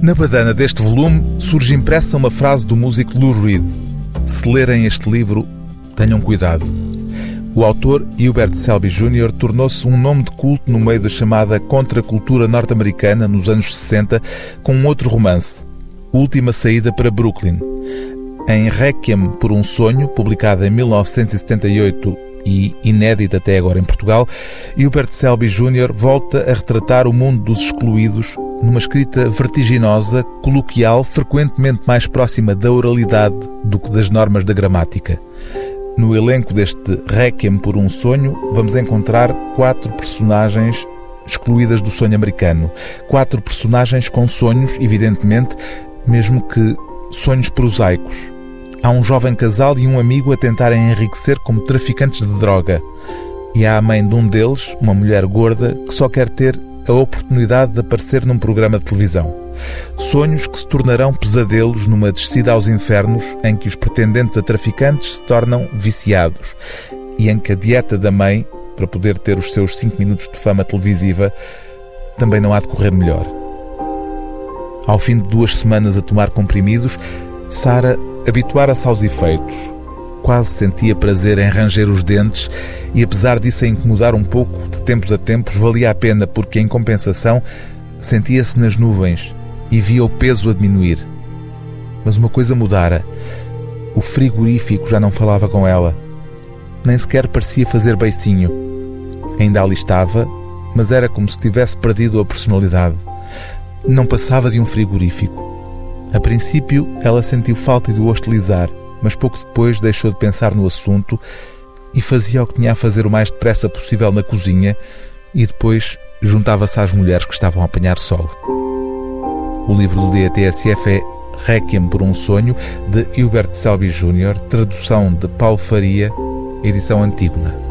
Na badana deste volume surge impressa uma frase do músico Lou Reed. Se lerem este livro, tenham cuidado. O autor, Hubert Selby Jr., tornou-se um nome de culto no meio da chamada contracultura norte-americana nos anos 60 com um outro romance, Última Saída para Brooklyn. Em Requiem por um Sonho, publicado em 1978 e inédito até agora em Portugal, Hubert Selby Jr. volta a retratar o mundo dos excluídos numa escrita vertiginosa, coloquial, frequentemente mais próxima da oralidade do que das normas da gramática. No elenco deste Requiem por um Sonho, vamos encontrar quatro personagens excluídas do sonho americano. Quatro personagens com sonhos, evidentemente, mesmo que sonhos prosaicos. Há um jovem casal e um amigo a tentarem enriquecer como traficantes de droga. E há a mãe de um deles, uma mulher gorda, que só quer ter a oportunidade de aparecer num programa de televisão. Sonhos que se tornarão pesadelos numa descida aos infernos em que os pretendentes a traficantes se tornam viciados e em que a dieta da mãe, para poder ter os seus cinco minutos de fama televisiva, também não há de correr melhor. Ao fim de duas semanas a tomar comprimidos, Sara habituara-se aos efeitos. Quase sentia prazer em ranger os dentes e, apesar disso a incomodar um pouco, de tempos a tempos, valia a pena porque, em compensação, sentia-se nas nuvens e via o peso a diminuir. Mas uma coisa mudara. O frigorífico já não falava com ela. Nem sequer parecia fazer beicinho. Ainda ali estava, mas era como se tivesse perdido a personalidade. Não passava de um frigorífico. A princípio, ela sentiu falta de o hostilizar, mas pouco depois deixou de pensar no assunto e fazia o que tinha a fazer o mais depressa possível na cozinha e depois juntava-se às mulheres que estavam a apanhar sol. O livro do DATSF é Requiem por um Sonho, de Hubert Selby Jr., tradução de Paulo Faria, edição Antígona.